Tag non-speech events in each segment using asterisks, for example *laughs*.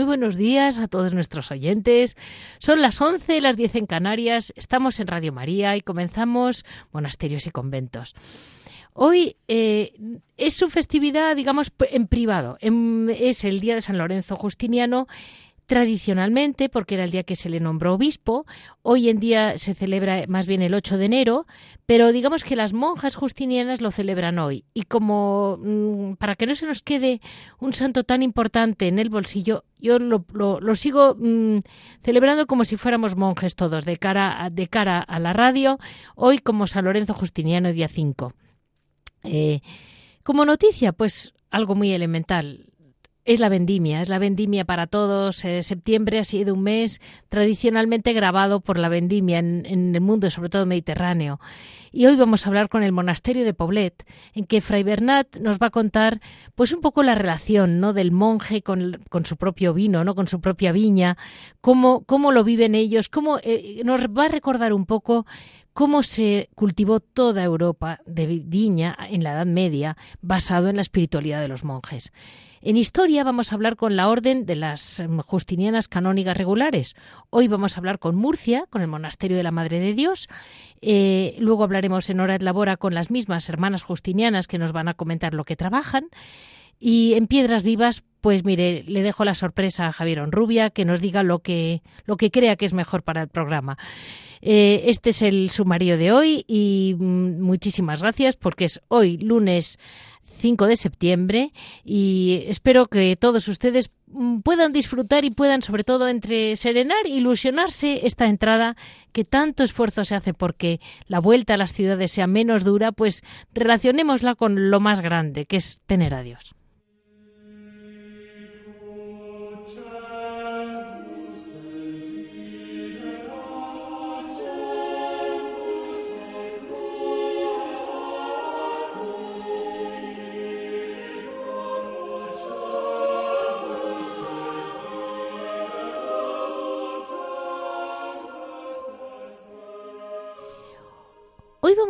Muy buenos días a todos nuestros oyentes. Son las 11, las 10 en Canarias. Estamos en Radio María y comenzamos Monasterios y Conventos. Hoy eh, es su festividad, digamos, en privado. es el Día de San Lorenzo Justiniano tradicionalmente, porque era el día que se le nombró obispo, hoy en día se celebra más bien el 8 de enero, pero digamos que las monjas justinianas lo celebran hoy. Y como mm, para que no se nos quede un santo tan importante en el bolsillo, yo lo, sigo mm, celebrando como si fuéramos monjes todos, de cara, a, de cara a la radio, hoy como San Lorenzo Justiniano, día 5. Eh, como noticia, pues algo muy elemental. Es la vendimia, es la vendimia para todos. Eh, septiembre ha sido un mes tradicionalmente grabado por la vendimia en, el mundo, sobre todo mediterráneo. Y hoy vamos a hablar con el monasterio de Poblet, en que Fray Bernat nos va a contar, pues un poco la relación, ¿no? Del monje con, su propio vino, ¿no? Con su propia viña, cómo, cómo lo viven ellos, cómo eh, nos va a recordar un poco cómo se cultivó toda Europa de viña en la Edad Media, basado en la espiritualidad de los monjes. En historia vamos a hablar con la Orden de las Justinianas Canónigas Regulares. Hoy vamos a hablar con Murcia, con el Monasterio de la Madre de Dios. Eh, luego hablaremos en Hora de Labora con las mismas hermanas justinianas que nos van a comentar lo que trabajan. Y en Piedras Vivas, pues mire, le dejo la sorpresa a Javier Onrubia que nos diga lo que, lo que crea que es mejor para el programa. Eh, este es el sumario de hoy y mm, muchísimas gracias porque es hoy lunes 5 de septiembre y espero que todos ustedes mm, puedan disfrutar y puedan sobre todo entre serenar e ilusionarse esta entrada que tanto esfuerzo se hace porque la vuelta a las ciudades sea menos dura, pues relacionémosla con lo más grande, que es tener a Dios.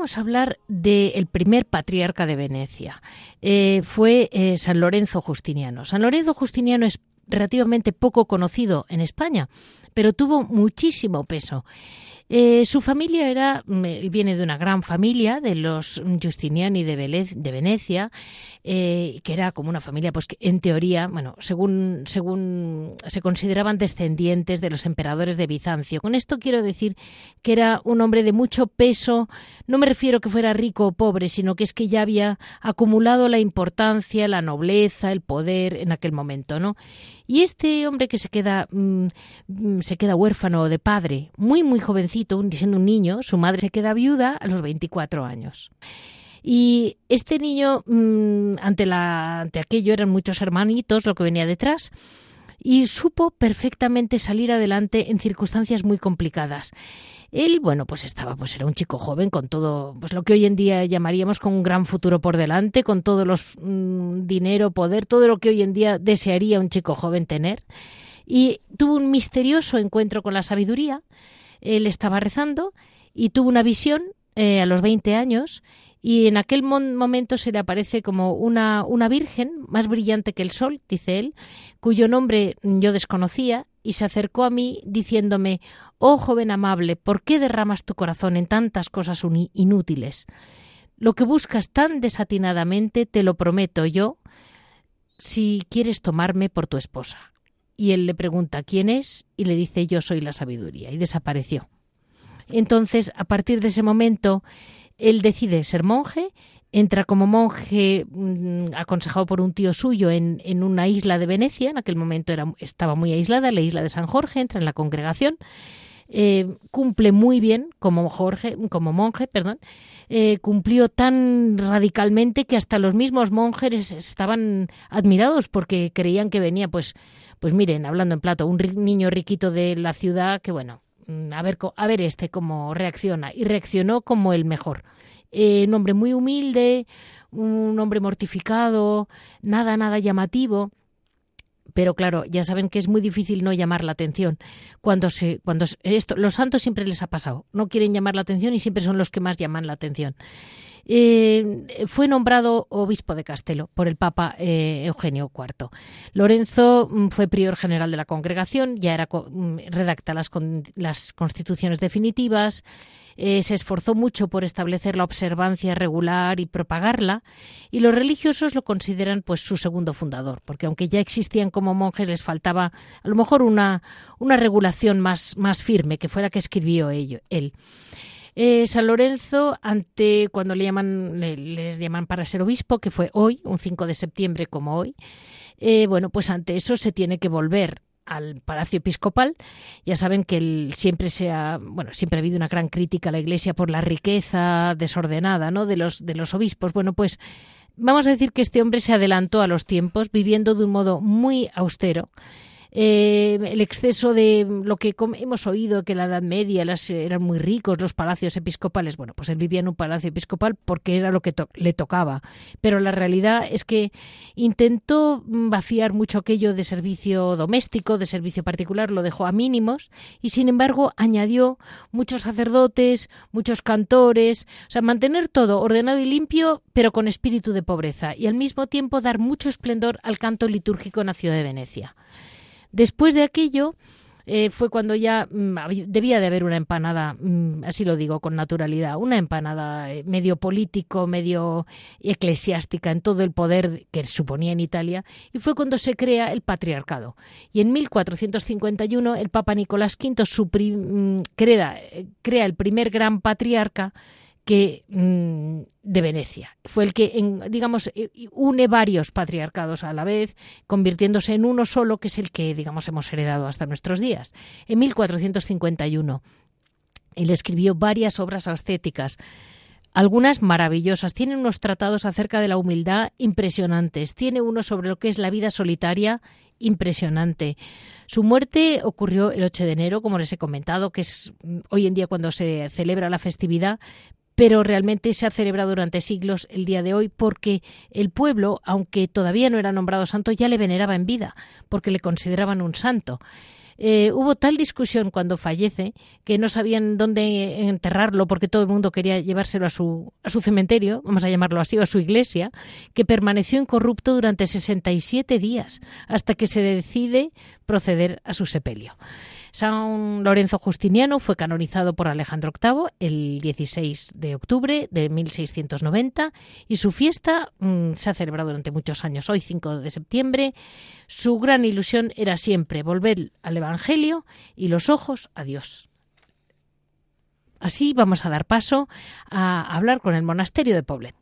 A hablar del primer patriarca de Venecia. Eh, fue eh, San Lorenzo Justiniano. San Lorenzo Justiniano es relativamente poco conocido en España, pero tuvo muchísimo peso. Eh, su familia era, viene de una gran familia de los Justiniani de, de Venecia, eh, que era como una familia, pues que en teoría, bueno, según, según se consideraban descendientes de los emperadores de Bizancio. Con esto quiero decir que era un hombre de mucho peso, no me refiero que fuera rico o pobre, sino que es que ya había acumulado la importancia, la nobleza, el poder en aquel momento, ¿no? Y este hombre que se queda, mm, mm, se queda huérfano de padre, muy, muy jovencito, siendo un niño, su madre se queda viuda a los 24 años. Y este niño, mm, ante, la, ante aquello, eran muchos hermanitos lo que venía detrás, y supo perfectamente salir adelante en circunstancias muy complicadas. Él, bueno, pues estaba, pues era un chico joven con todo, pues lo que hoy en día llamaríamos con un gran futuro por delante, con todos los mm, dinero, poder, todo lo que hoy en día desearía un chico joven tener. Y tuvo un misterioso encuentro con la sabiduría. Él estaba rezando y tuvo una visión eh, a los 20 años y en aquel momento se le aparece como una, una virgen más brillante que el sol, dice él, cuyo nombre yo desconocía, y se acercó a mí diciéndome Oh joven amable, ¿por qué derramas tu corazón en tantas cosas inútiles? Lo que buscas tan desatinadamente te lo prometo yo, si quieres tomarme por tu esposa. Y él le pregunta quién es y le dice yo soy la sabiduría y desapareció. Entonces, a partir de ese momento, él decide ser monje, entra como monje mm, aconsejado por un tío suyo en, en, una isla de Venecia, en aquel momento era, estaba muy aislada, la isla de San Jorge, entra en la congregación, eh, cumple muy bien como, Jorge, como monje, perdón, eh, cumplió tan radicalmente que hasta los mismos monjes estaban admirados porque creían que venía, pues, pues miren, hablando en plato, un niño riquito de la ciudad que bueno, mm, a ver, a ver este cómo reacciona y reaccionó como el mejor. Eh, un hombre muy humilde, un hombre mortificado, nada, nada llamativo. Pero claro, ya saben que es muy difícil no llamar la atención. Cuando se, cuando esto, los santos siempre les ha pasado. No quieren llamar la atención y siempre son los que más llaman la atención. Eh, fue nombrado obispo de Castelo por el Papa eh, Eugenio IV. Lorenzo mm, fue prior general de la congregación, ya era mm, redacta las, constituciones definitivas, eh, se esforzó mucho por establecer la observancia regular y propagarla, y los religiosos lo consideran pues su segundo fundador, porque aunque ya existían como monjes, les faltaba a lo mejor una, regulación más, más firme, que fuera que escribió ello, él. Eh, San Lorenzo, ante cuando le llaman, les llaman para ser obispo, que fue hoy, un 5 de septiembre como hoy, eh, bueno, pues ante eso se tiene que volver al Palacio Episcopal. Ya saben que siempre se ha, bueno, siempre ha habido una gran crítica a la Iglesia por la riqueza desordenada, ¿no? De los de los obispos. Bueno, pues vamos a decir que este hombre se adelantó a los tiempos, viviendo de un modo muy austero eh, el exceso de lo que hemos oído, que la Edad Media eran muy ricos los palacios episcopales. Bueno, pues él vivía en un palacio episcopal porque era lo que le tocaba. Pero la realidad es que intentó vaciar mucho aquello de servicio doméstico, de servicio particular, lo dejó a mínimos y sin embargo añadió muchos sacerdotes, muchos cantores, o sea, mantener todo ordenado y limpio, pero con espíritu de pobreza y al mismo tiempo dar mucho esplendor al canto litúrgico en la ciudad de Venecia. Después de aquello, eh, fue cuando ya mm, debía de haber una empanada, mm, así lo digo con naturalidad, una empanada eh, medio político, medio eclesiástica en todo el poder que suponía en Italia, y fue cuando se crea el patriarcado. Y en 1451 el Papa Nicolás V mm, crea, crea el primer gran patriarca que mm, de Venecia. Fue el que, digamos, eh, une varios patriarcados a la vez, convirtiéndose en uno solo, que es el que, digamos, hemos heredado hasta nuestros días. En 1451, él escribió varias obras ascéticas, algunas maravillosas. Tiene unos tratados acerca de la humildad impresionantes. Tiene uno sobre lo que es la vida solitaria impresionante. Su muerte ocurrió el 8 de enero, como les he comentado, que es mm, hoy en día cuando se celebra la festividad, pero realmente se ha celebrado durante siglos el día de hoy porque el pueblo, aunque todavía no era nombrado santo, ya le veneraba en vida, porque le consideraban un santo. Eh, hubo tal discusión cuando fallece que no sabían dónde enterrarlo porque todo el mundo quería llevárselo a su, a su cementerio, vamos a llamarlo así, o a su iglesia, que permaneció incorrupto durante 67 días hasta que se decide proceder a su sepelio. San Lorenzo Justiniano fue canonizado por Alejandro VIII el 16 de octubre de 1690 y su fiesta mm, se ha celebrado durante muchos años. Hoy, 5 de septiembre, su gran ilusión era siempre volver al Evangelio y los ojos a Dios. Así vamos a dar paso a hablar con el monasterio de Poblet.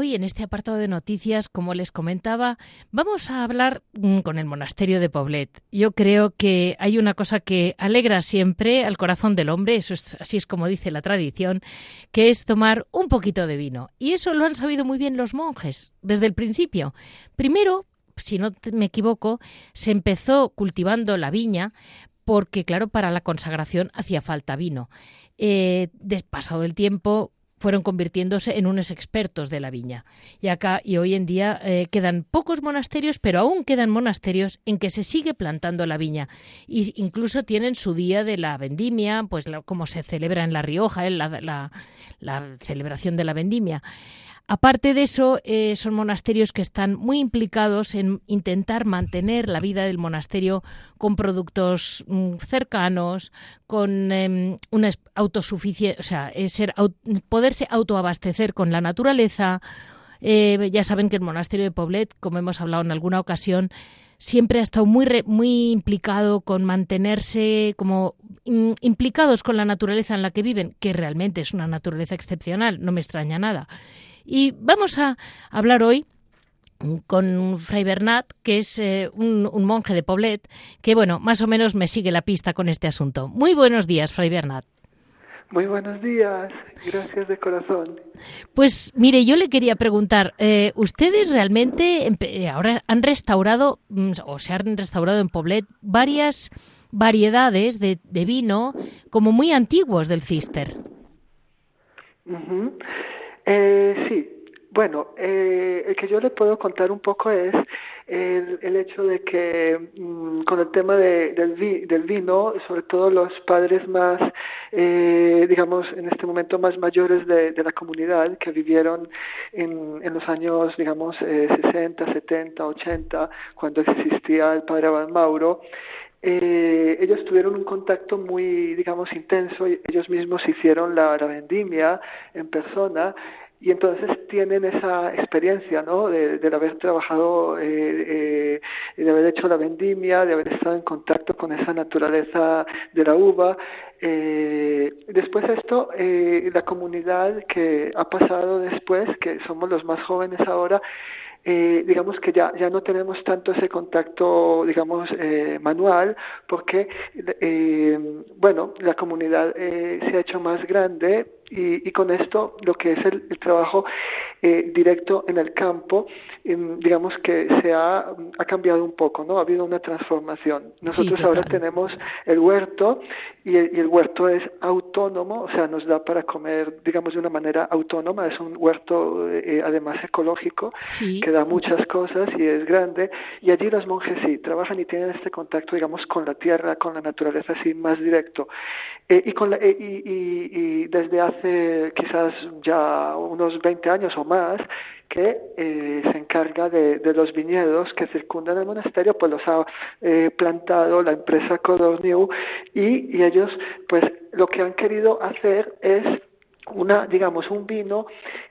Hoy en este apartado de noticias, como les comentaba, vamos a hablar mm, con el monasterio de Poblet. Yo creo que hay una cosa que alegra siempre al corazón del hombre, eso es así es como dice la tradición, que es tomar un poquito de vino. Y eso lo han sabido muy bien los monjes desde el principio. Primero, si no me equivoco, se empezó cultivando la viña porque, claro, para la consagración hacía falta vino. Eh, pasado el tiempo, fueron convirtiéndose en unos expertos de la viña. Y acá y hoy en día eh, quedan pocos monasterios, pero aún quedan monasterios en que se sigue plantando la viña. Y incluso tienen su día de la vendimia, pues como se celebra en La Rioja, eh, la, la celebración de la vendimia. Aparte de eso, eh, son monasterios que están muy implicados en intentar mantener la vida del monasterio con productos mm, cercanos, con em, una autosuficiencia, o sea, poderse autoabastecer con la naturaleza. Eh, ya saben que el monasterio de Poblet, como hemos hablado en alguna ocasión, siempre ha estado muy, muy implicado con mantenerse como mm, implicados con la naturaleza en la que viven, que realmente es una naturaleza excepcional, no me extraña nada. Y vamos a hablar hoy con Fray Bernat, que es eh, un, monje de Poblet, que bueno, más o menos me sigue la pista con este asunto. Muy buenos días, Fray Bernat. Muy buenos días, gracias de corazón. Pues mire, yo le quería preguntar, eh, ¿ustedes realmente eh, ahora han restaurado, mm, o se han restaurado en Poblet, varias variedades de, vino como muy antiguos del Cister? Eh, sí, bueno, eh, el que yo le puedo contar un poco es el, hecho de que mm, con el tema del, vino, sobre todo los padres más, eh, digamos, en este momento más mayores de, la comunidad que vivieron en, los años, digamos, 60, 70, 80, cuando existía el padre Abad Mauro, eh, ellos tuvieron un contacto muy, digamos, intenso, ellos mismos hicieron la, vendimia en persona y entonces tienen esa experiencia, ¿no? De, de haber trabajado, eh, eh, de haber hecho la vendimia, de haber estado en contacto con esa naturaleza de la uva. Eh, después esto, eh, la comunidad que ha pasado después, que somos los más jóvenes ahora, eh, digamos que ya, ya no tenemos tanto ese contacto, digamos, eh, manual, porque, eh, bueno, la comunidad eh, se ha hecho más grande y, y, con esto lo que es el, el trabajo eh, directo en el campo, digamos que se ha, ha, cambiado un poco, ¿no? Ha habido una transformación. Nosotros ahora tenemos el huerto y el, y el, huerto es autónomo, o sea, nos da para comer, digamos, de una manera autónoma. Es un huerto eh, además ecológico que da muchas cosas y es grande. Y allí los monjes sí trabajan y tienen este contacto, digamos, con la tierra, con la naturaleza, así más directo. Eh, y, con la, y, y, y desde hace quizás ya unos 20 años o más que eh, se encarga de, de, los viñedos que circundan el monasterio, pues los ha eh, plantado la empresa Codorniu y, y ellos pues lo que han querido hacer es una, digamos, un vino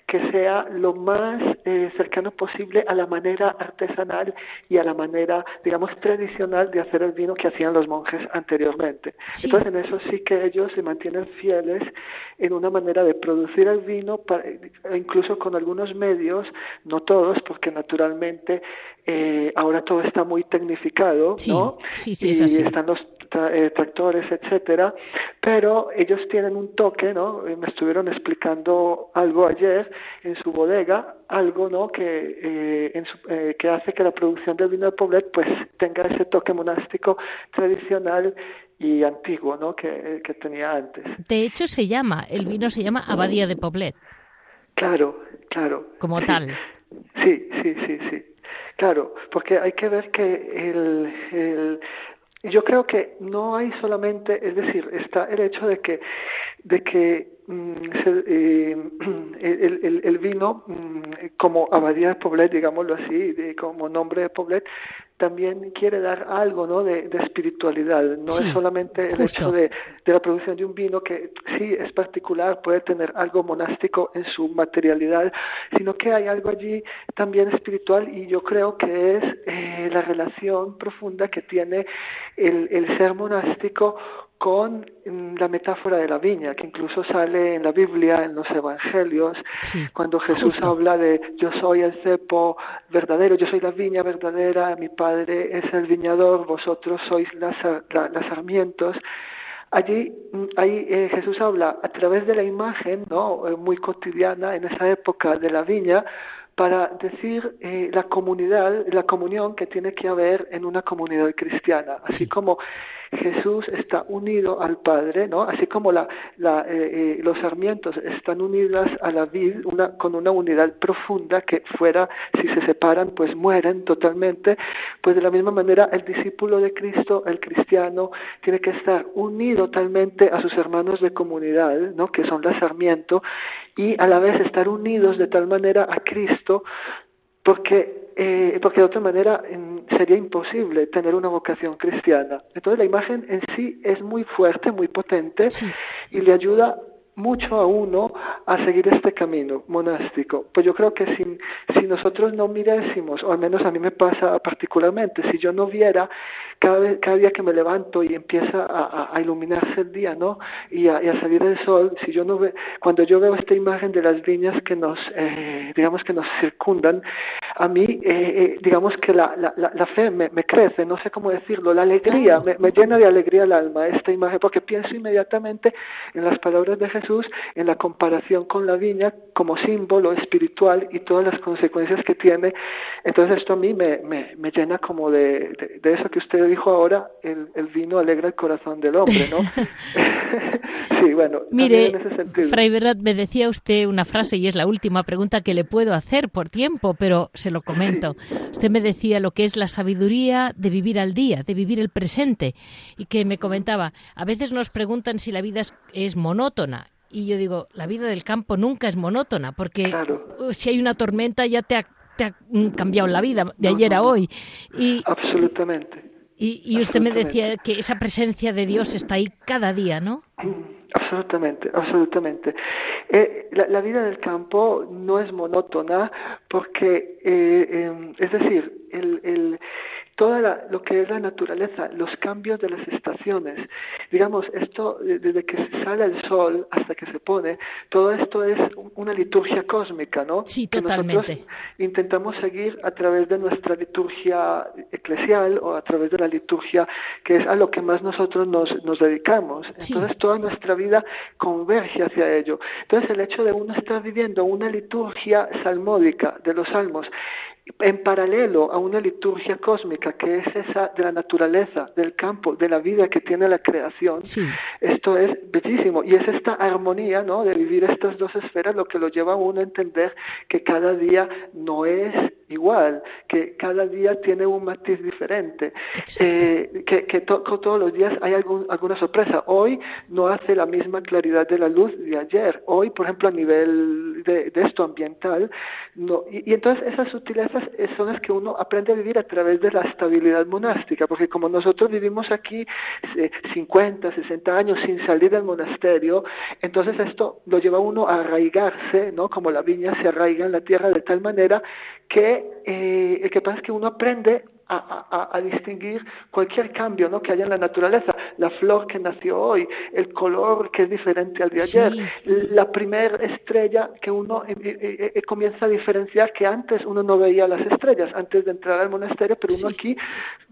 que sea lo más eh, cercano posible a la manera artesanal y a la manera, digamos, tradicional de hacer el vino que hacían los monjes anteriormente. Entonces, en eso sí que ellos se mantienen fieles en una manera de producir el vino, para, incluso con algunos medios, no todos, porque naturalmente eh, ahora todo está muy tecnificado, ¿no? Sí, sí, es así. Y están los tra eh, tractores, etcétera, pero ellos tienen un toque, ¿no? Me estuvieron explicando algo ayer en su bodega, algo, ¿no? Que, eh, en su, eh, que hace que la producción del vino de Poblet, pues, tenga ese toque monástico tradicional y antiguo, ¿no? Que, que tenía antes. De hecho, se llama, el vino se llama Abadía de Poblet. Claro, claro. Como sí. tal. Sí, sí, sí, sí. Claro, porque hay que ver que el, el, yo creo que no hay solamente, es decir, está el hecho de que, de que mm, se, eh, *clears throat* el, el, el, vino, mm, como Abadía de Poblet, digámoslo así, como nombre de Poblet, también quiere dar algo ¿no? de, de espiritualidad. No sí, es solamente el justo. hecho de, de, la producción de un vino que sí es particular, puede tener algo monástico en su materialidad, sino que hay algo allí también espiritual y yo creo que es eh, la relación profunda que tiene el, el ser monástico con mm, la metáfora de la viña, que incluso sale en la Biblia, en los Evangelios, cuando Jesús habla de yo soy el cepo verdadero, yo soy la viña verdadera, mi Padre es el viñador, vosotros sois las, sarmientos. Allí mm, ahí, eh, Jesús habla a través de la imagen, ¿no? Eh, muy cotidiana en esa época de la viña, para decir eh, la comunidad, la comunión que tiene que haber en una comunidad cristiana, así como Jesús está unido al Padre, ¿no? Así como la, eh, eh, los sarmientos están unidos a la vid una, con una unidad profunda que fuera, si se separan, pues mueren totalmente, pues de la misma manera el discípulo de Cristo, el cristiano, tiene que estar unido totalmente a sus hermanos de comunidad, ¿no? Que son la sarmiento, y a la vez estar unidos de tal manera a Cristo, porque eh, porque de otra manera sería imposible tener una vocación cristiana. Entonces la imagen en sí es muy fuerte, muy potente y le ayuda mucho a uno a seguir este camino monástico. Pues yo creo que si, si nosotros no mirásemos, o al menos a mí me pasa particularmente, si yo no viera cada, vez, cada día que me levanto y empieza a, a, iluminarse el día, ¿no? Y a, y a, salir el sol, si yo no ve, cuando yo veo esta imagen de las viñas que nos, eh, digamos que nos circundan, a mí, eh, eh, digamos que la, la, la fe me, me, crece, no sé cómo decirlo, la alegría, me, me llena de alegría el alma esta imagen, porque pienso inmediatamente en las palabras de Jesús en la comparación con la viña como símbolo espiritual y todas las consecuencias que tiene. Entonces esto a mí me, me, me llena como de, de, eso que usted dijo ahora, el, el, vino alegra el corazón del hombre, ¿no? *laughs* *laughs* sí, bueno, Mire, en ese sentido. Fray Verdad, me decía usted una frase y es la última pregunta que le puedo hacer por tiempo, pero se lo comento. Usted me decía lo que es la sabiduría de vivir al día, de vivir el presente, y que me comentaba, a veces nos preguntan si la vida es monótona y yo digo, la vida del campo nunca es monótona, porque uh, si hay una tormenta ya te ha, te ha cambiado la vida de ayer a hoy. Y, absolutamente. Y, y usted me decía que esa presencia de Dios está ahí cada día, ¿no? Absolutamente, absolutamente. Eh, la, la, vida del campo no es monótona porque, eh, eh, es decir, el, el toda lo que es la naturaleza, los cambios de las estaciones. Digamos, esto desde que sale el sol hasta que se pone, todo esto es una liturgia cósmica, ¿no? Sí, totalmente. intentamos seguir a través de nuestra liturgia eclesial o a través de la liturgia que es a lo que más nosotros nos, nos dedicamos. Entonces toda nuestra vida converge hacia ello. Entonces el hecho de uno estar viviendo una liturgia salmódica de los salmos en paralelo a una liturgia cósmica que es esa de la naturaleza, del campo, de la vida que tiene la creación. Esto es bellísimo y es esta armonía, ¿no? De vivir estas dos esferas lo que lo lleva a uno a entender que cada día no es igual, que cada día tiene un matiz diferente, eh, que, que todos los días hay algún, alguna sorpresa. Hoy no hace la misma claridad de la luz de ayer. Hoy, por ejemplo, a nivel de, esto ambiental, no. Y, y entonces esas sutilezas son las que uno aprende a vivir a través de la estabilidad monástica, porque como nosotros vivimos aquí 50, eh, 60 años sin salir del monasterio, entonces esto lo lleva a uno a arraigarse, ¿no? Como la viña se arraiga en la tierra de tal manera que eh, el que pasa es que uno aprende a, a, distinguir cualquier cambio ¿no? que haya en la naturaleza, la flor que nació hoy, el color que es diferente al de ayer, la primera estrella que uno eh, eh, eh, comienza a diferenciar que antes uno no veía las estrellas, antes de entrar al monasterio, pero uno aquí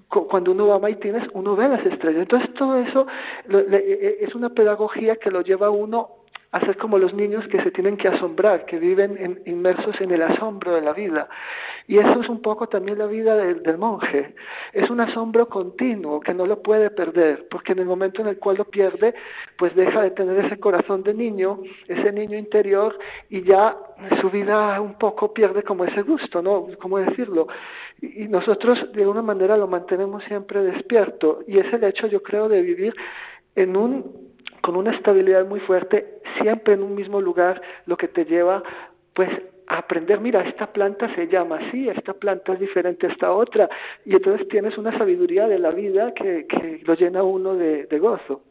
cuando uno va a Maitines, uno ve las estrellas. Entonces todo eso es una pedagogía que lo lleva a uno a ser como los niños que se tienen que asombrar, que viven inmersos en el asombro de la vida. Y eso es un poco también la vida del, monje. Es un asombro continuo que no lo puede perder, porque en el momento en el cual lo pierde, pues deja de tener ese corazón de niño, ese niño interior, y ya su vida un poco pierde como ese gusto, ¿no? ¿Cómo decirlo? Y, y nosotros de alguna manera lo mantenemos siempre despierto, y es el hecho, yo creo, de vivir en un con una estabilidad muy fuerte, siempre en un mismo lugar, lo que te lleva pues a aprender, mira, esta planta se llama así, esta planta es diferente a esta otra, y entonces tienes una sabiduría de la vida que, que lo llena uno de, de gozo.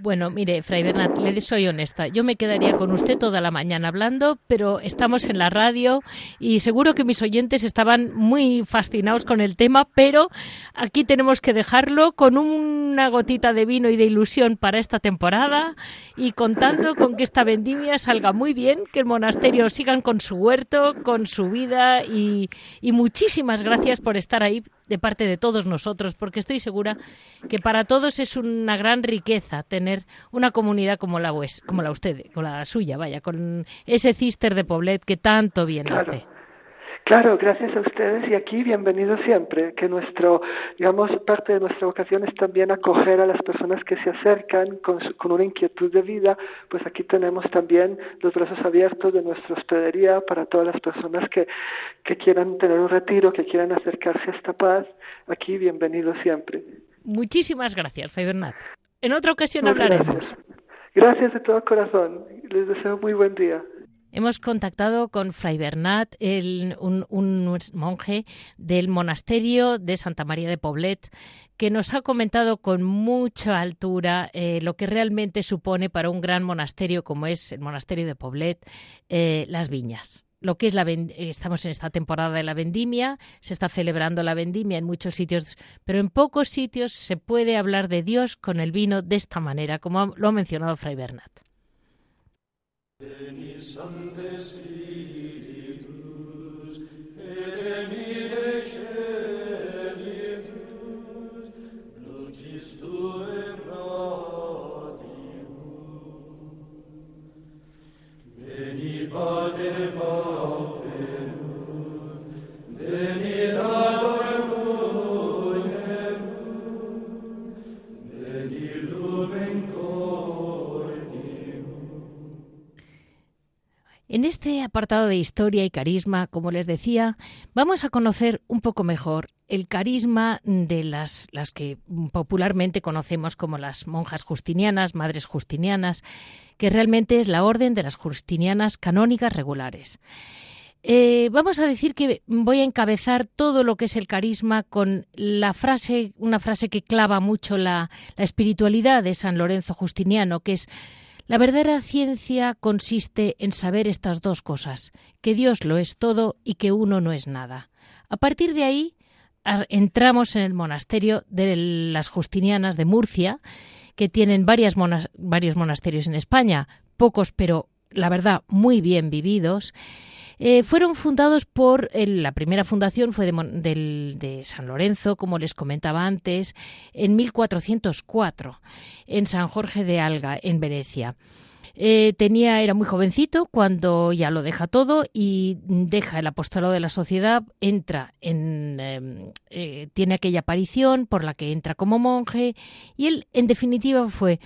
Bueno, mire, Fray Bernat, le soy honesta. Yo me quedaría con usted toda la mañana hablando, pero estamos en la radio y seguro que mis oyentes estaban muy fascinados con el tema, pero aquí tenemos que dejarlo con una gotita de vino y de ilusión para esta temporada y contando con que esta vendimia salga muy bien, que el monasterio sigan con su huerto, con su vida y, y muchísimas gracias por estar ahí de parte de todos nosotros, porque estoy segura que para todos es una gran riqueza tener una comunidad como la, como la usted, con la suya, vaya, con ese cister de Poblet que tanto bien hace. Claro, gracias a ustedes y aquí bienvenidos siempre, que nuestro, digamos, parte de nuestra vocación es también acoger a las personas que se acercan con, con una inquietud de vida, pues aquí tenemos también los brazos abiertos de nuestra hospedería para todas las personas que, que quieran tener un retiro, que quieran acercarse a esta paz, aquí bienvenidos siempre. Muchísimas gracias, Fay Bernat. En otra ocasión hablaremos. Gracias de todo corazón. Les deseo muy buen día. Hemos contactado con Fray Bernat, un, monje del monasterio de Santa María de Poblet, que nos ha comentado con mucha altura eh, lo que realmente supone para un gran monasterio como es el monasterio de Poblet eh, las viñas lo que es la estamos en esta temporada de la vendimia, se está celebrando la vendimia en muchos sitios, pero en pocos sitios se puede hablar de Dios con el vino de esta manera, como lo ha mencionado Fray Bernat. Veni Sancte Spiritus, et mire celitus, lucis Tue radium. Veni Pater Pauperum, veni Dator En este apartado de historia y carisma, como les decía, vamos a conocer un poco mejor el carisma de las, las que popularmente conocemos como las monjas justinianas, madres justinianas, que realmente es la orden de las justinianas canónicas regulares. Eh, vamos a decir que voy a encabezar todo lo que es el carisma con la frase, una frase que clava mucho la, la espiritualidad de San Lorenzo Justiniano, que es la verdadera ciencia consiste en saber estas dos cosas, que Dios lo es todo y que uno no es nada. A partir de ahí entramos en el monasterio de las Justinianas de Murcia, que tienen varios monasterios en España, pocos pero la verdad muy bien vividos, eh, fueron fundados por, la primera fundación fue de, de, San Lorenzo, como les comentaba antes, en 1404, en San Jorge de Alga, en Venecia. Eh, tenía, era muy jovencito cuando ya lo deja todo y deja el apostolado de la sociedad, entra en, em, eh, tiene aquella aparición por la que entra como monje y él, en definitiva, fue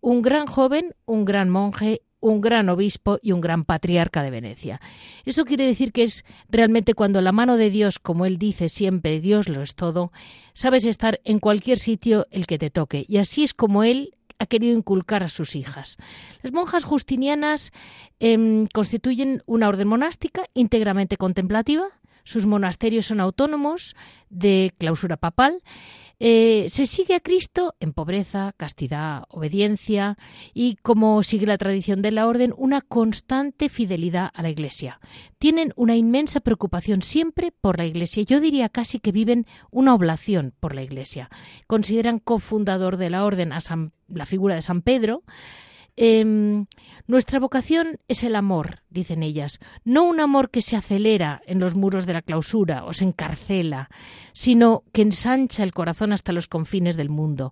un gran joven, un gran monje un gran obispo y un gran patriarca de Venecia. Eso quiere decir que es realmente cuando la mano de Dios, como él dice siempre, Dios lo es todo, sabes estar en cualquier sitio el que te toque. Y así es como él ha querido inculcar a sus hijas. Las monjas justinianas em, constituyen una orden monástica íntegramente contemplativa. Sus monasterios son autónomos de clausura papal eh, se sigue a Cristo en pobreza, castidad, obediencia y, como sigue la tradición de la orden, una constante fidelidad a la Iglesia. Tienen una inmensa preocupación siempre por la Iglesia. Yo diría casi que viven una oblación por la Iglesia. Consideran cofundador de la orden a la figura de San Pedro, Em, nuestra vocación es el amor, dicen ellas, no un amor que se acelera en los muros de la clausura o se encarcela, sino que ensancha el corazón hasta los confines del mundo.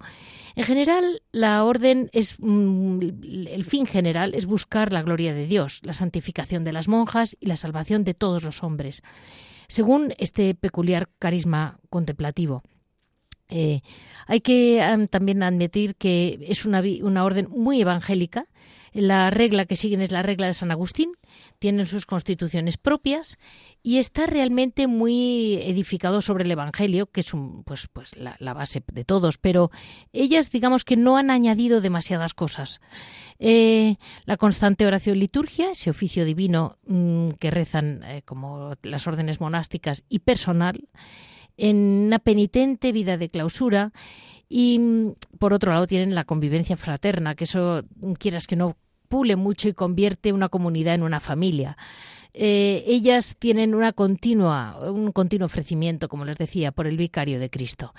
En general, la orden es mm, el fin general es buscar la gloria de Dios, la santificación de las monjas y la salvación de todos los hombres, según este peculiar carisma contemplativo. Eh, hay que también admitir que es una, una, orden muy evangélica. La regla que siguen es la regla de San Agustín, tienen sus constituciones propias y está realmente muy edificado sobre el Evangelio, que es un, pues, pues la, base de todos, pero ellas digamos que no han añadido demasiadas cosas. Eh, la constante oración liturgia, ese oficio divino mm, que rezan eh, como las órdenes monásticas y personal, en una penitente vida de clausura y mm, por otro lado tienen la convivencia fraterna, que eso quieras que no pule mucho y convierte una comunidad en una familia. Eh, ellas tienen una continua, un continuo ofrecimiento, como les decía, por el vicario de Cristo.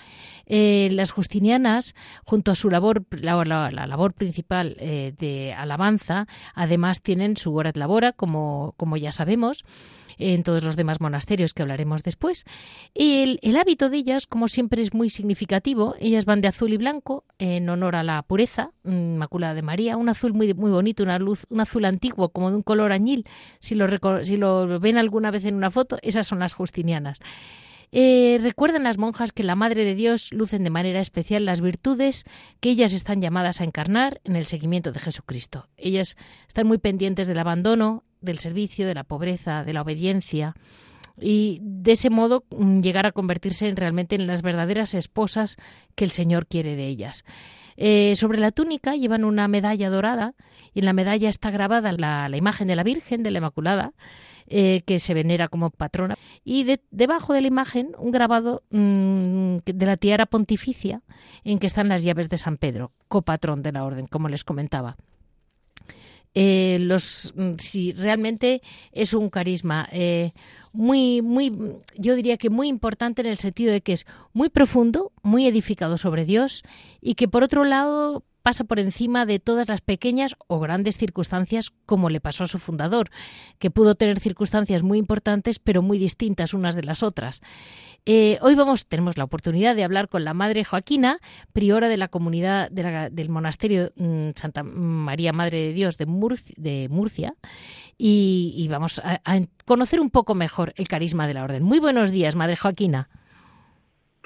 Eh, las justinianas, junto a su labor, la, labor principal eh, de alabanza, además tienen su hora de labora, como, como ya sabemos, en todos los demás monasterios que hablaremos después. El, el hábito de ellas, como siempre, es muy significativo. Ellas van de azul y blanco en honor a la pureza, Inmaculada de María, un azul muy, muy bonito, una luz, un azul antiguo, como de un color añil. Si lo, si lo ven alguna vez en una foto, esas son las justinianas. Eh, recuerdan las monjas que la Madre de Dios lucen de manera especial las virtudes que ellas están llamadas a encarnar en el seguimiento de Jesucristo. Ellas están muy pendientes del abandono, del servicio, de la pobreza, de la obediencia y de ese modo mm, llegar a convertirse realmente en las verdaderas esposas que el Señor quiere de ellas. Eh, sobre la túnica llevan una medalla dorada y en la medalla está grabada la, imagen de la Virgen, de la Inmaculada, eh, que se venera como patrona, y debajo de la imagen un grabado mm, de la tiara pontificia en que están las llaves de San Pedro, copatrón de la orden, como les comentaba. Eh, los, mm, si realmente es un carisma eh, muy, muy, yo diría que muy importante en el sentido de que es muy profundo, muy edificado sobre Dios y que por otro lado pasa por encima de todas las pequeñas o grandes circunstancias como le pasó a su fundador, que pudo tener circunstancias muy importantes pero muy distintas unas de las otras. Eh, hoy vamos, tenemos la oportunidad de hablar con la Madre Joaquina, priora de la comunidad del monasterio mm, Santa María Madre de Dios de, Murcia, y, vamos a conocer un poco mejor el carisma de la orden. Muy buenos días, Madre Joaquina.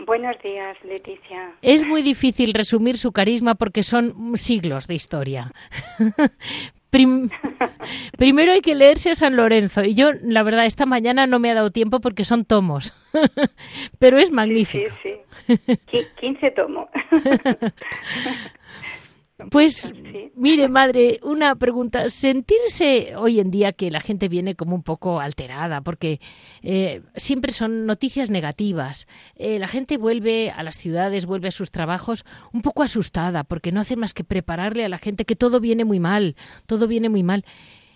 Buenos días, Leticia. Es muy difícil resumir su carisma porque son siglos de historia. *laughs* Primero hay que leerse a San Lorenzo y yo, la verdad, esta mañana no me ha dado tiempo porque son tomos, *laughs* pero es magnífico. Sí, sí. 15 tomos. *laughs* Pues mire, madre, una pregunta. Sentirse hoy en día que la gente viene como un poco alterada, porque eh, siempre son noticias negativas. Eh, la gente vuelve a las ciudades, vuelve a sus trabajos un poco asustada, porque no hace más que prepararle a la gente que todo viene muy mal, todo viene muy mal.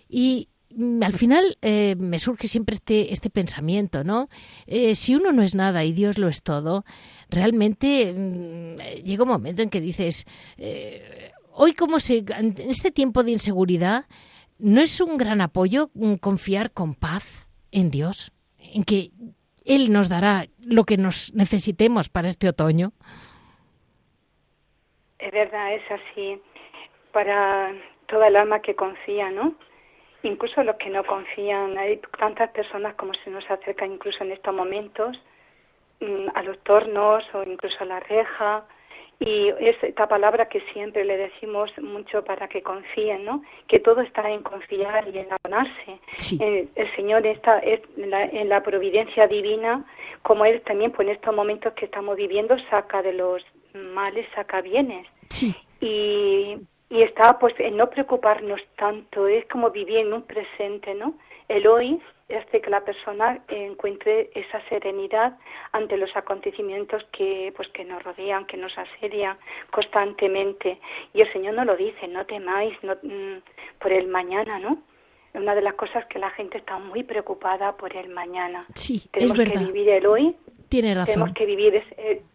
Y mm, al final eh, me surge siempre este, este pensamiento, ¿no? si uno no es nada y Dios lo es todo, realmente mm, llega un momento en que dices, hoy como se, en este tiempo de inseguridad, ¿no es un gran apoyo confiar con paz en Dios? En que Él nos dará lo que nos necesitemos para este otoño. Es verdad, es así. Para toda el alma que confía, ¿no? Incluso los que no confían. Hay tantas personas como se nos acercan incluso en estos momentos mm, a los tornos o incluso a la reja y es esta palabra que siempre le decimos mucho para que confíen, ¿no? Que todo está en confiar y en abonarse. Eh, el, Señor está es en, la, providencia divina, como Él también, pues en estos momentos que estamos viviendo, saca de los males, saca bienes. Sí. Y, y está pues en no preocuparnos tanto, es como vivir en un presente, ¿no? El hoy hace que la persona encuentre esa serenidad ante los acontecimientos que pues que nos rodean, que nos asedian constantemente. Y el Señor nos lo dice, no temáis no, mm, por el mañana, ¿no? Una de las cosas que la gente está muy preocupada por el mañana. Sí, tenemos es que vivir el hoy. Tiene razón. Tenemos que vivir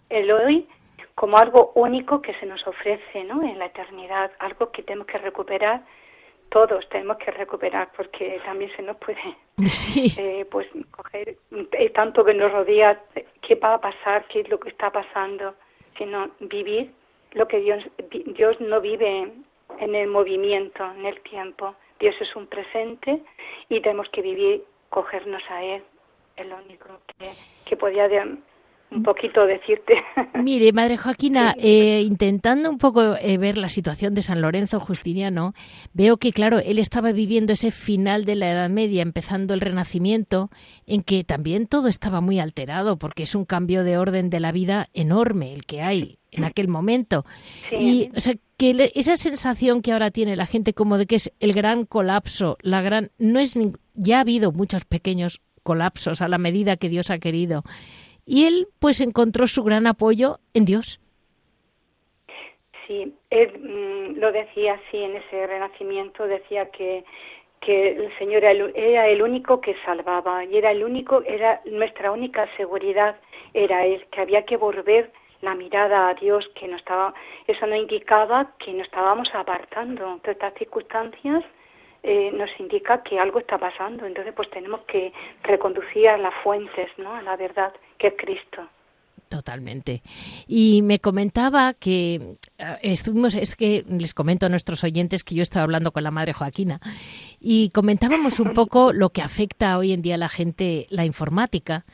el hoy como algo único que se nos ofrece, ¿no? En la eternidad, algo que tenemos que recuperar todos tenemos que recuperar porque también se nos puede *laughs* eh, pues coger eh, tanto que nos rodea qué va a pasar qué es lo que está pasando sino vivir lo que Dios Dios no vive en el movimiento en el tiempo. Dios es un presente y tenemos que vivir cogernos a él. Es lo único que, que podía un poquito decirte. *laughs* Mire, Madre Joaquina, eh, intentando un poco eh, ver la situación de San Lorenzo Justiniano, veo que, claro, él estaba viviendo ese final de la Edad Media, empezando el Renacimiento, en que también todo estaba muy alterado, porque es un cambio de orden de la vida enorme el que hay en aquel momento. Y, o sea, que esa sensación que ahora tiene la gente como de que es el gran colapso, la gran, no es, ya ha habido muchos pequeños colapsos a la medida que Dios ha querido y él pues encontró su gran apoyo en Dios. Sí, él mm, lo decía así en ese renacimiento, decía que, que el Señor era el, único que salvaba y era el único, era nuestra única seguridad, era Él, que había que volver la mirada a Dios, que no estaba, eso no indicaba que nos estábamos apartando. de estas circunstancias eh, nos indica que algo está pasando, entonces pues tenemos que reconducir a las fuentes, ¿no? A la verdad, que es Cristo. Totalmente. Y me comentaba que eh, estuvimos, es que les comento a nuestros oyentes que yo estaba hablando con la madre Joaquina y comentábamos un poco lo que afecta hoy en día a la gente la informática.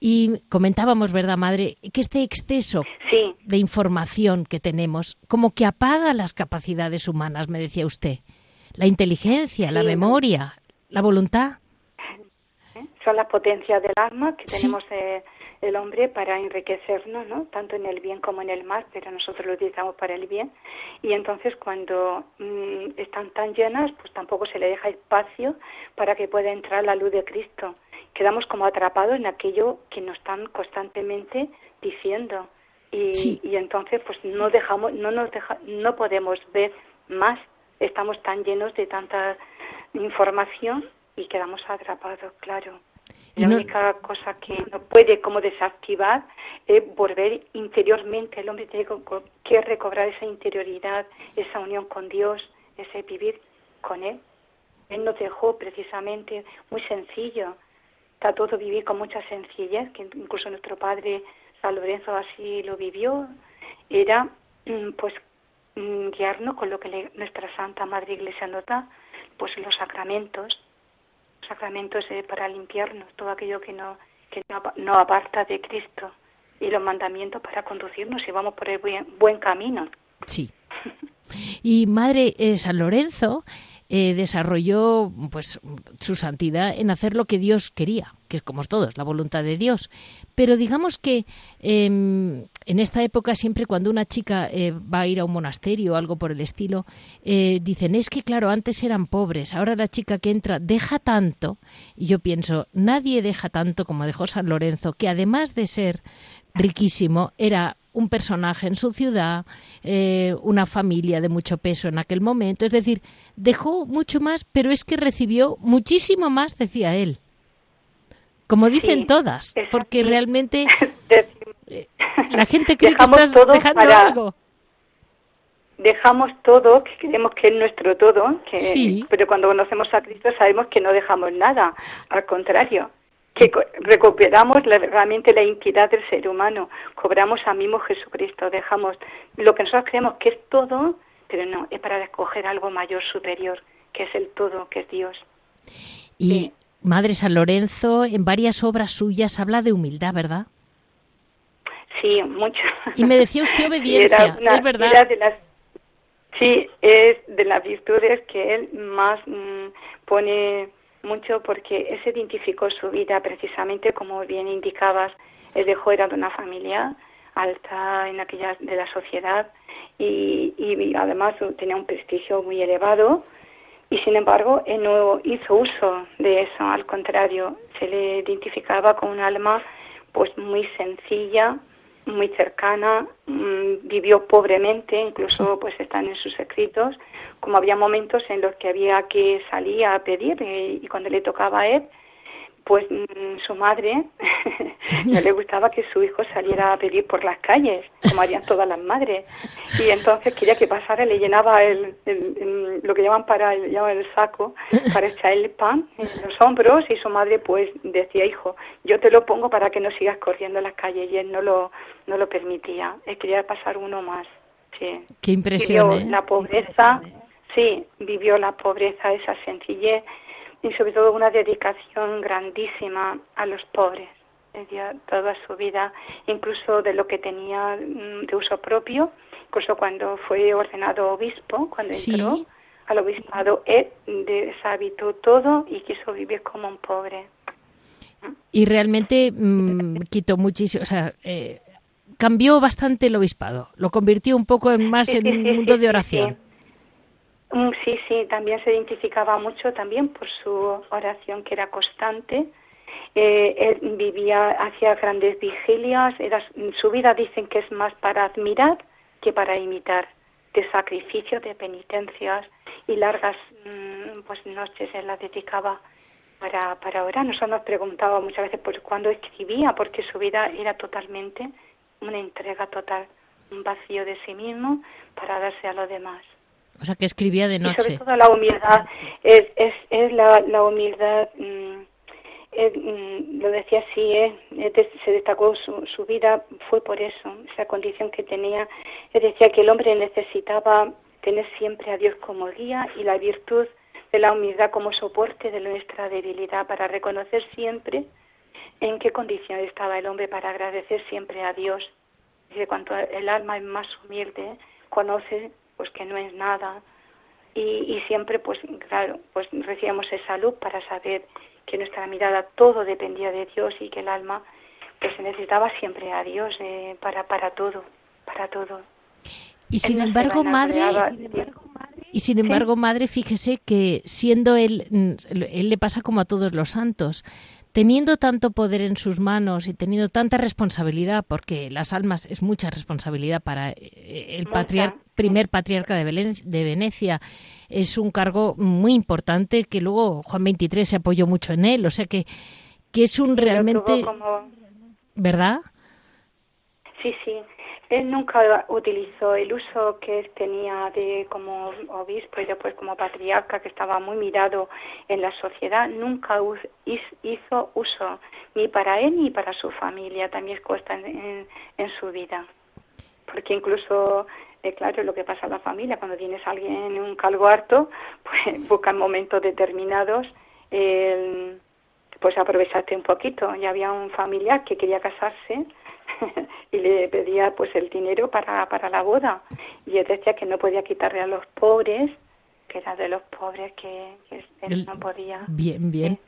Y comentábamos, ¿verdad, madre? Que este exceso de información que tenemos como que apaga las capacidades humanas, me decía usted. La inteligencia, la memoria, la voluntad. Son las potencias del alma que tenemos el hombre para enriquecernos, ¿no? Tanto en el bien como en el mal, pero nosotros lo utilizamos para el bien. Y entonces cuando mm, están tan llenas, pues tampoco se le deja espacio para que pueda entrar la luz de Cristo. Quedamos como atrapados en aquello que nos están constantemente diciendo. Y, y entonces pues no dejamos, no nos deja, no podemos ver más. Estamos tan llenos de tanta información y quedamos atrapados, claro. La única cosa que no puede como desactivar es volver interiormente. El hombre tiene que recobrar esa interioridad, esa unión con Dios, ese vivir con Él. Él nos dejó precisamente muy sencillo. Está todo vivir con mucha sencillez, que incluso nuestro padre San Lorenzo así lo vivió. Era mm, pues guiarnos con lo que nuestra Santa Madre Iglesia nota, pues los sacramentos sacramentos eh, para limpiarnos, todo aquello que no, que no, aparta de Cristo y los mandamientos para conducirnos y vamos por el buen, camino. Sí. *laughs* Y Madre eh, San Lorenzo eh, desarrolló pues su santidad en hacer lo que Dios quería, que es como todos, la voluntad de Dios. Pero digamos que em, en esta época siempre cuando una chica eh, va a ir a un monasterio o algo por el estilo, eh, dicen, es que claro, antes eran pobres, ahora la chica que entra deja tanto, y yo pienso, nadie deja tanto como dejó San Lorenzo, que además de ser riquísimo, era un personaje en su ciudad, eh, una familia de mucho peso en aquel momento. Es decir, dejó mucho más, pero es que recibió muchísimo más, decía él. Como dicen todas, porque realmente *laughs* eh, la gente cree que estás dejando algo. Dejamos todo, que creemos que es nuestro todo, que, pero cuando conocemos a Cristo sabemos que no dejamos nada, al contrario que recuperamos realmente la intimidad del ser humano, cobramos a mismo Jesucristo, dejamos lo que nosotros creemos que es todo, pero no, es para escoger algo mayor, superior, que es el todo, que es Dios. Y Madre San Lorenzo, en varias obras suyas habla de humildad, ¿verdad? Sí, mucho. Y me decía usted *laughs* obediencia, es verdad. sí, es de las virtudes que él más mm, pone mucho porque él se identificó su vida precisamente como bien indicabas, él dejó era de una familia alta en aquella de la sociedad y, y además tenía un prestigio muy elevado y sin embargo él no hizo uso de eso, al contrario, se le identificaba con un alma pues muy sencilla, muy cercana, mm, vivió pobremente, incluso pues están en sus escritos, como había momentos en los que había que salir a pedir eh, y cuando le tocaba a él, pues mm, su madre *laughs* no le gustaba que su hijo saliera a pedir por las calles, como harían todas las madres. Y entonces quería que pasara, le llenaba el, lo que llaman para el, el saco, para echar el pan en los hombros y su madre pues decía, hijo, yo te lo pongo para que no sigas corriendo en las calles y él no lo, no lo permitía. Él quería pasar uno más. Sí. Qué impresión. Vivió ¿eh? la pobreza, sí, vivió la pobreza, esa sencillez y sobre todo una dedicación grandísima a los pobres. toda su vida, incluso de lo que tenía mm, de uso propio, incluso cuando fue ordenado obispo, cuando entró al obispado, él deshabitó todo y quiso vivir como un pobre. Y realmente mm, quitó muchísimo, o sea, eh, cambió bastante el obispado, lo convirtió un poco en más en un mundo de oración. Mm, sí, sí, también se identificaba mucho también por su oración que era constante eh, él vivía, hacía grandes vigilias, era, su vida dicen que es más para admirar que para imitar, de sacrificio, de penitencias y largas mm, pues noches él las dedicaba para, para orar. Nosotros nos preguntaba muchas veces por cuándo escribía, porque su vida era totalmente una entrega total, un vacío de sí mismo para darse a los demás. O sea, que escribía de noche. Y sobre todo la humildad, es, es, es la, la humildad, mm, mm, lo decía así, eh, se destacó su, su vida, fue por eso, esa condición que tenía. Él decía que el hombre necesitaba tener siempre a Dios como guía y la virtud de la humildad como soporte de nuestra debilidad para reconocer siempre en qué condición estaba el hombre para agradecer siempre a Dios. Dice, cuanto el alma es más humilde, conoce pues que no es nada. Y, y siempre pues claro pues recibíamos esa luz para saber que nuestra mirada todo dependía de Dios y que el alma pues necesitaba siempre a Dios eh, para para todo para todo. Y sin embargo madre y sin embargo, madre, fíjese que siendo él, él le pasa como a todos los santos, teniendo tanto poder en sus manos y teniendo tanta responsabilidad, porque las almas es mucha responsabilidad para eh, el primer patriarca de, de, Venecia, es un cargo muy importante que luego Juan XXIII se apoyó mucho en él, o sea que, que es un realmente... ¿Verdad? Sí, sí. Él nunca utilizó el uso que él tenía de como obispo y después como patriarca, que estaba muy mirado en la sociedad, nunca hizo uso ni para él ni para su familia, también cuesta en, en, su vida. Porque incluso, eh, claro, lo que pasa en la familia, cuando tienes a alguien en un cargo harto, *laughs* pues buscan momentos determinados. pues aprovechaste un poquito. Ya había un familiar que quería casarse *laughs* y le pedía pues el dinero para, para la boda y él decía que no podía quitarle a los pobres que era de los pobres que, él no podía. Bien, bien.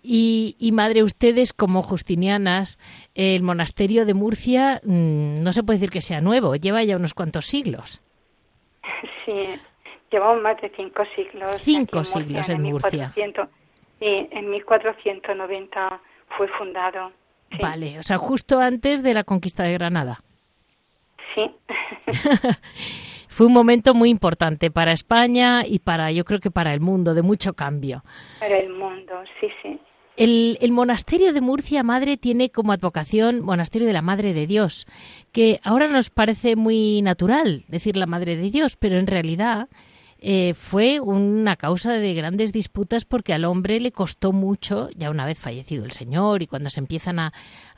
Y, y, madre, ustedes como justinianas, el monasterio de Murcia mm, no se puede decir que sea nuevo, lleva ya unos cuantos siglos. *laughs* Sí, llevamos más de cinco siglos. Cinco siglos en, Murcia. sí, en 1490 fue fundado. Vale, o sea, justo antes de la conquista de Granada. Sí. *laughs* Fue un momento muy importante para España y para, yo creo que para el mundo, de mucho cambio. Para el mundo, sí, sí. El, el, monasterio de Murcia Madre tiene como advocación Monasterio de la Madre de Dios, que ahora nos parece muy natural decir la Madre de Dios, pero en realidad eh, fue una causa de grandes disputas porque al hombre le costó mucho, ya una vez fallecido el Señor y cuando se empiezan a,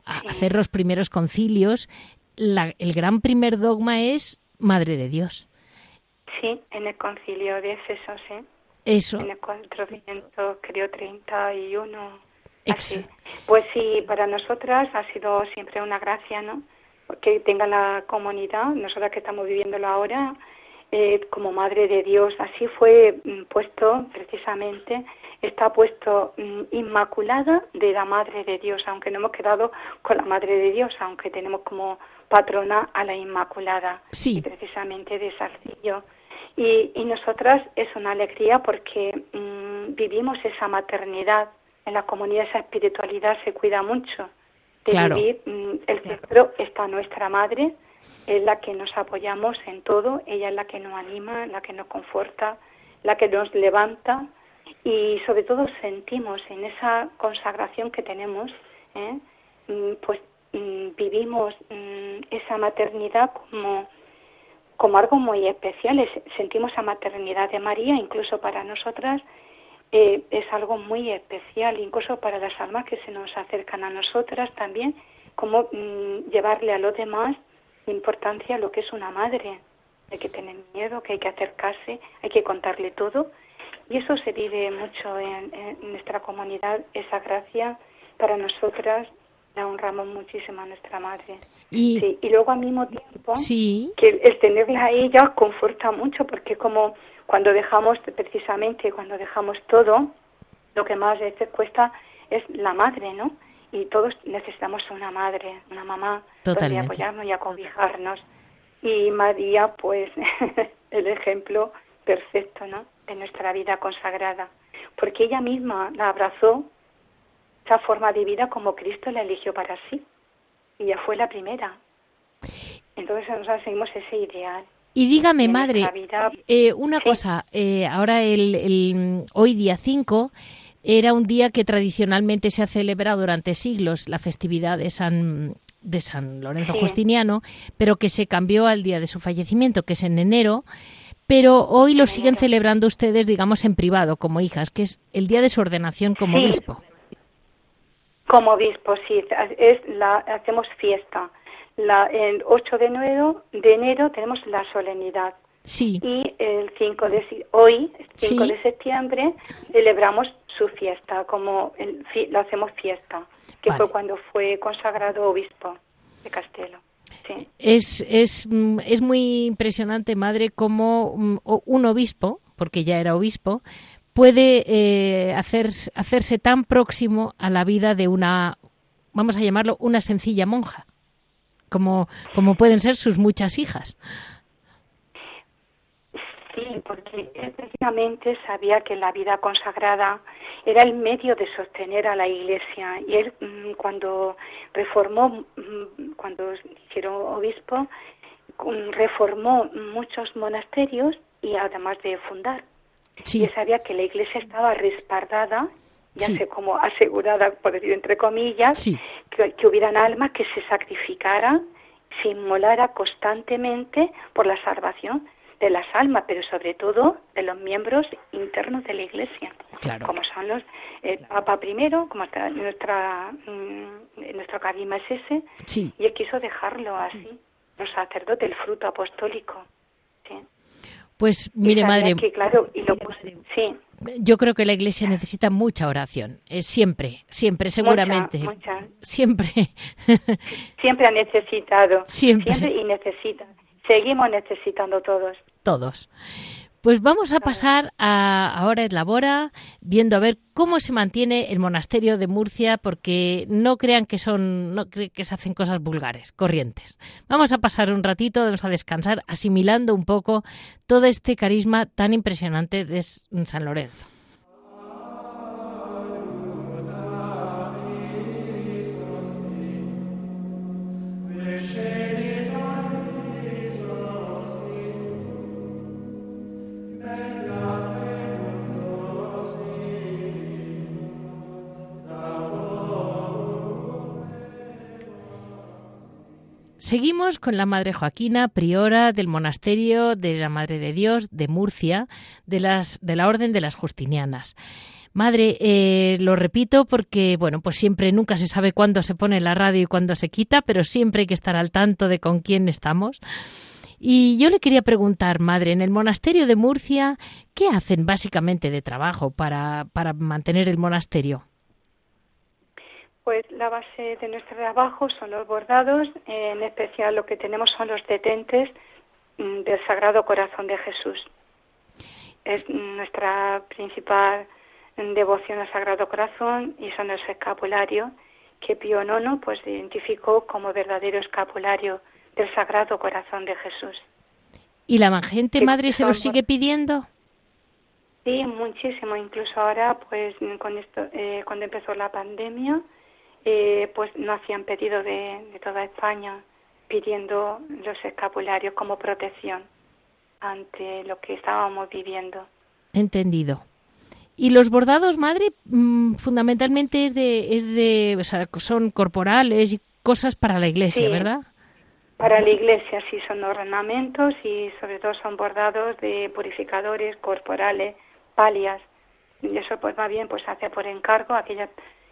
hacer los primeros concilios, el gran primer dogma es Madre de Dios. Sí, en el concilio de Efeso, sí. Eso. En el 400, creo, 31. Así. Pues sí, para nosotras ha sido siempre una gracia, ¿no? Que tenga la comunidad, nosotras que estamos viviéndolo ahora, eh, como Madre de Dios. Así fue mm, puesto precisamente, está puesto mm, Inmaculada de la Madre de Dios, aunque no hemos quedado con la Madre de Dios, aunque tenemos como patrona a la Inmaculada, sí. precisamente de Sarcillo. Y, y nosotras es una alegría porque mm, vivimos esa maternidad, en la comunidad esa espiritualidad se cuida mucho de vivir, el centro está nuestra Madre, es la que nos apoyamos en todo, ella es la que nos anima, la que nos conforta, la que nos levanta y sobre todo sentimos en esa consagración que tenemos, ¿eh? mm, pues mm, vivimos mm, esa maternidad como, como algo muy especial, sentimos esa maternidad de María, incluso para nosotras eh, es algo muy especial, incluso para las almas que se nos acercan a nosotras también, como llevarle a los demás importancia lo que es una madre. Hay que tener miedo, que hay que acercarse, hay que contarle todo. Y eso se vive mucho en, nuestra comunidad, esa gracia para nosotras la honramos muchísimo a nuestra madre. Y, y luego al mismo tiempo sí. que el tenerla a ella conforta mucho porque como cuando dejamos precisamente cuando dejamos todo lo que más veces cuesta es la madre, ¿no? Y todos necesitamos una madre, una mamá, para apoyarnos y acobijarnos. Y María, pues, *laughs* el ejemplo perfecto, ¿no? De nuestra vida consagrada. Porque ella misma la abrazó esa forma de vida como Cristo la eligió para sí. Y ya fue la primera. Entonces nosotros seguimos ese ideal. Y dígame, madre, eh, una cosa, eh, ahora el, hoy día 5 era un día que tradicionalmente se ha celebrado durante siglos la festividad de San de San Lorenzo Justiniano, pero que se cambió al día de su fallecimiento, que es en enero, pero hoy lo siguen celebrando ustedes, digamos, en privado, como hijas, que es el día de su ordenación como obispo. Como obispo, sí, es la, hacemos fiesta. La, el 8 de enero, de enero tenemos la solemnidad. Sí. Y el 5 de hoy, 5 de septiembre, celebramos su fiesta, como el, lo hacemos fiesta, que fue cuando fue consagrado obispo de Castelo. Es, es, mm, es muy impresionante, madre, cómo mm, un obispo, porque ya era obispo, puede eh, hacerse tan próximo a la vida de una, vamos a llamarlo, una sencilla monja, como, como pueden ser sus muchas hijas. Sí, porque él precisamente sabía que la vida consagrada era el medio de sostener a la Iglesia. Y él, mm, cuando reformó, mm, cuando hicieron obispo, mm, reformó muchos monasterios y además de fundar. Y él sabía que la Iglesia estaba respaldada ya sé como asegurada, por decir entre comillas, que, que, hubieran almas que se sacrificaran, se inmolara constantemente por la salvación de las almas, pero sobre todo de los miembros internos de la Iglesia, como son los el Papa primero, como está nuestra mm, nuestro carisma es ese, y él quiso dejarlo así, los sacerdotes, el fruto apostólico. Pues mire, madre. claro, sí. Yo creo que la Iglesia necesita mucha oración, eh, siempre, siempre, seguramente. Siempre. *laughs* siempre ha necesitado. Siempre. siempre y necesita. Seguimos necesitando todos todos. Pues vamos a pasar a ahora en Labora, viendo a ver cómo se mantiene el monasterio de Murcia, porque no crean que son, no crean que se hacen cosas vulgares, corrientes. Vamos a pasar un ratito, vamos a descansar, asimilando un poco todo este carisma tan impresionante de San Lorenzo. Seguimos con la Madre Joaquina, priora del monasterio de la Madre de Dios de Murcia, de, la Orden de las Justinianas. Madre, eh, lo repito porque, bueno, pues siempre, nunca se sabe cuándo se pone la radio y cuándo se quita, pero siempre hay que estar al tanto de con quién estamos. Y yo le quería preguntar, madre, en el monasterio de Murcia, ¿qué hacen básicamente de trabajo para, para mantener el monasterio? Pues la base de nuestro trabajo son los bordados, en especial lo que tenemos son los detentes mm, del Sagrado Corazón de Jesús. Es nuestra principal devoción al Sagrado Corazón y son los escapularios que Pío IX pues identificó como verdadero escapulario del Sagrado Corazón de Jesús. ¿Y la gente madre se los sigue pidiendo? Sí, muchísimo. Incluso ahora, pues, con esto, eh, cuando empezó la pandemia, eh, pues no hacían pedido de, toda España pidiendo los escapularios como protección ante lo que estábamos viviendo. Entendido. Y los bordados, madre, mm, fundamentalmente es de, es de, o sea, son corporales y cosas para la iglesia, ¿verdad? Para la iglesia sí son ornamentos y sobre todo son bordados de purificadores corporales, palias. Y eso pues va bien, pues hace por encargo aquellas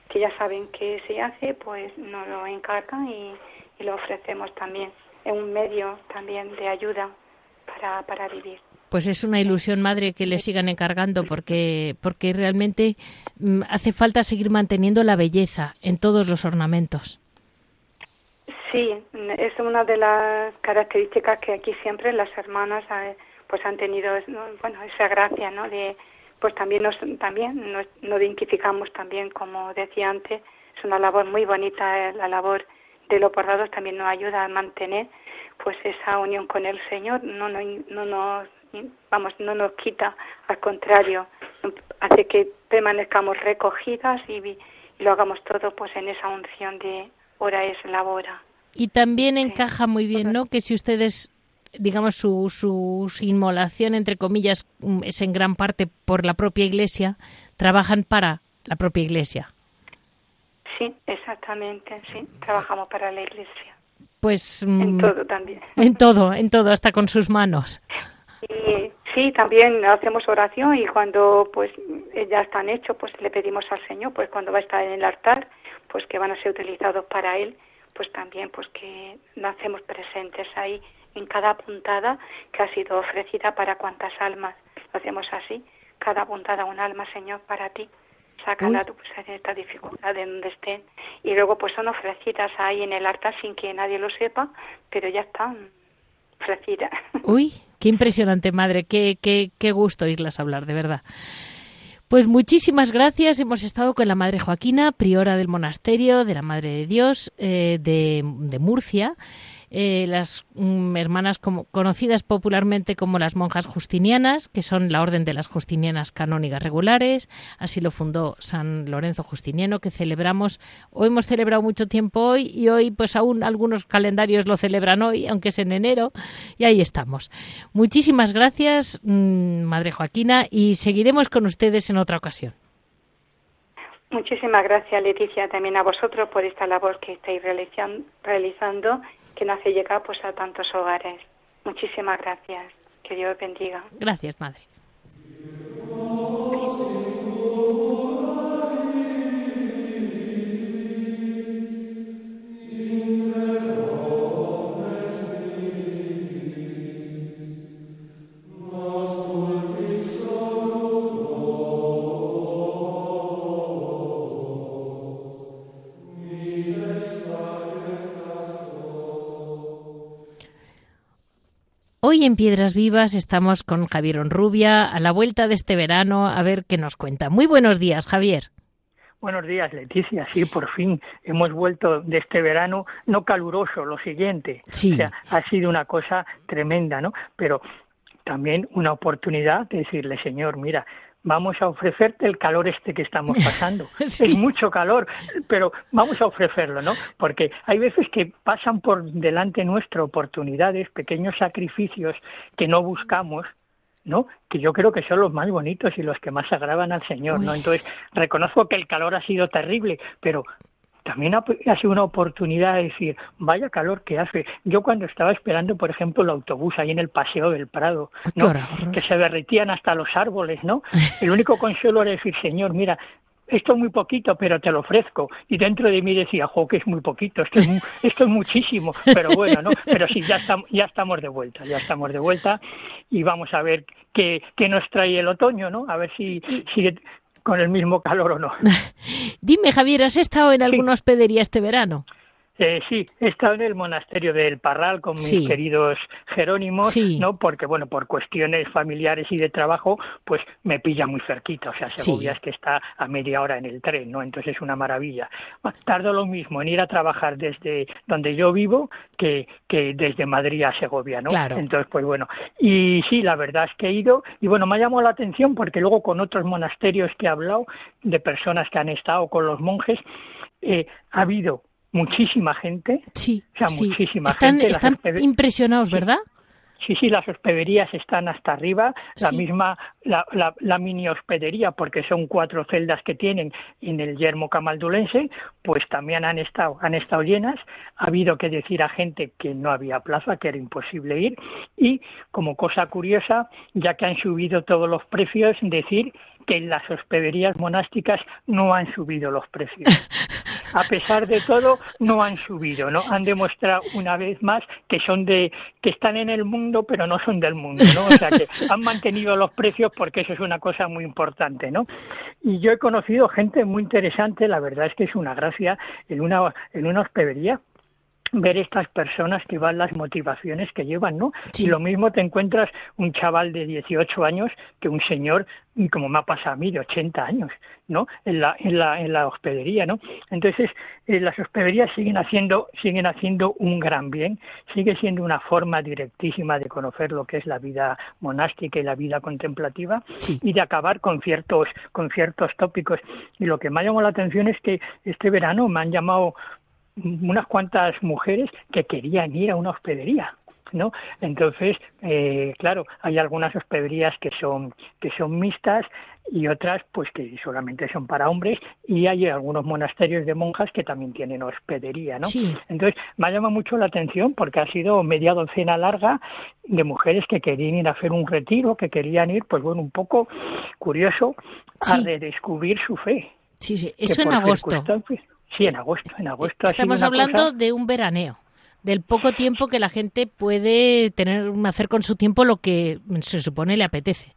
que ya saben que se hace, pues nos lo encargan y, lo ofrecemos también. Es un medio también de ayuda para, para vivir. Pues es una ilusión, madre, que le sigan encargando porque, porque realmente mm, hace falta seguir manteniendo la belleza en todos los ornamentos. Sí, es una de las características que aquí siempre las hermanas eh, pues han tenido bueno esa gracia, ¿no? De pues también nos también nos, identificamos también como decía antes es una labor muy bonita eh, la labor de los bordados también nos ayuda a mantener pues esa unión con el Señor no no, no nos vamos no nos quita al contrario hace que permanezcamos recogidas y, lo hagamos todo pues en esa unción de hora es la hora. Y también encaja muy bien, ¿no? Que si ustedes digamos, su, su, inmolación, entre comillas, mm, es en gran parte por la propia Iglesia, trabajan para la propia Iglesia. Sí, exactamente, sí, trabajamos para la Iglesia. Pues en mm, todo también. *laughs* En todo, en todo, hasta con sus manos. Y, sí, también hacemos oración y cuando pues ya están hechos, pues le pedimos al Señor, pues cuando va a estar en el altar, pues que van a ser utilizados para Él, pues también pues que nacemos presentes ahí en cada puntada que ha sido ofrecida para cuantas almas. Lo hacemos así, cada puntada un alma, Señor, para ti. Sácala tú pues, de esta dificultad de donde estén. Y luego pues son ofrecidas ahí en el altar sin que nadie lo sepa, pero ya están ofrecidas. *laughs* Uy, qué impresionante, madre. Qué, qué, qué gusto oírlas hablar, de verdad. Pues muchísimas gracias. Hemos estado con la Madre Joaquina, priora del monasterio de la Madre de Dios eh, de, de Murcia. Eh, las mm, hermanas conocidas popularmente como las monjas justinianas, que son la orden de las justinianas canónicas regulares. Así lo fundó San Lorenzo Justiniano, que celebramos, o hemos celebrado mucho tiempo hoy y hoy pues aún algunos calendarios lo celebran hoy, aunque es en enero, y ahí estamos. Muchísimas gracias, mm, Madre Joaquina, y seguiremos con ustedes en otra ocasión. Muchísimas gracias, Leticia, también a vosotros por esta labor que estáis realizando que nos hace llegar pues a tantos hogares. Muchísimas gracias. Que Dios bendiga. Gracias, Madre. Hoy en Piedras Vivas estamos con Javier Onrubia a la vuelta de este verano a ver qué nos cuenta. Muy buenos días, Javier. Buenos días, Leticia. Sí, por fin hemos vuelto de este verano, no caluroso, lo siguiente. Sí. O sea, ha sido una cosa tremenda, ¿no? Pero también una oportunidad de decirle, Señor, mira, vamos a ofrecerte el calor este que estamos *laughs* pasando. Es mucho calor, pero vamos a ofrecerlo, ¿no? Porque hay veces que pasan por delante nuestras oportunidades, pequeños sacrificios que no buscamos, ¿no? Que yo creo que son los más bonitos y los que más agravan al Señor, ¿no? Entonces, reconozco que el calor ha sido terrible, pero también ha, sido una oportunidad de decir, vaya calor que hace. Yo cuando estaba esperando, por ejemplo, el autobús ahí en el Paseo del Prado, ¿no? que se derretían hasta los árboles, ¿no? *laughs* El único consuelo era decir, Señor, mira, esto es muy poquito, pero te lo ofrezco. Y dentro de mí decía, jo, que es muy poquito, esto es, *laughs* esto es muchísimo, pero bueno, ¿no? Pero sí, ya estamos, ya estamos de vuelta, ya estamos de vuelta y vamos a ver qué, qué nos trae el otoño, ¿no? A ver si, si con el mismo calor o no. *laughs* Dime, Javier, ¿has estado en alguna hospedería este verano? Eh, sí, he estado en el monasterio del Parral con mis queridos Jerónimos, ¿no? Porque, bueno, por cuestiones familiares y de trabajo, pues me pilla muy cerquita. O sea, Segovia es que está a media hora en el tren, ¿no? Entonces es una maravilla. Tardo lo mismo en ir a trabajar desde donde yo vivo que, que desde Madrid a Segovia, ¿no? Claro. Entonces, pues bueno. Y sí, la verdad es que he ido y, bueno, me ha llamado la atención porque luego con otros monasterios que he hablado, de personas que han estado con los monjes, eh, ha habido muchísima gente. Sí, o sea, muchísima están, gente. Están impresionados, ¿verdad? Sí, sí, las hospederías están hasta arriba, la misma, la, la, mini hospedería, porque son cuatro celdas que tienen en el yermo camaldulense, pues también han estado, han estado llenas. Ha habido que decir a gente que no había plaza, que era imposible ir. Y como cosa curiosa, ya que han subido todos los precios, decir que en las hospederías monásticas no han subido los precios. *laughs* A pesar de todo, no han subido, ¿no? Han demostrado una vez más que son de, que están en el mundo, pero no son del mundo, ¿no? O sea que *laughs* han mantenido los precios porque eso es una cosa muy importante, ¿no? Y yo he conocido gente muy interesante, la verdad es que es una gracia en una, en una hospedería ver estas personas que van las motivaciones que llevan, ¿no? Y lo mismo te encuentras un chaval de 18 años que un señor, como me ha pasado a mí, de 80 años, ¿no? En la, en la, en la hospedería, ¿no? Entonces, eh, las hospederías siguen haciendo, siguen haciendo un gran bien, sigue siendo una forma directísima de conocer lo que es la vida monástica y la vida contemplativa y de acabar con ciertos, con ciertos tópicos. Y lo que me ha llamado la atención es que este verano me han llamado unas cuantas mujeres que querían ir a una hospedería. ¿no? Entonces, eh, claro, hay algunas hospederías que son que son mixtas y otras pues que solamente son para hombres y hay algunos monasterios de monjas que también tienen hospedería, ¿no? Entonces, me ha llamado mucho la atención porque ha sido media docena larga de mujeres que querían ir a hacer un retiro, que querían ir, pues bueno, un poco curioso a redescubrir su fe. Sí, sí, eso en agosto. Sí, en agosto. En agosto Estamos hablando de un veraneo, del poco tiempo que la gente puede tener hacer con su tiempo lo que se supone le apetece.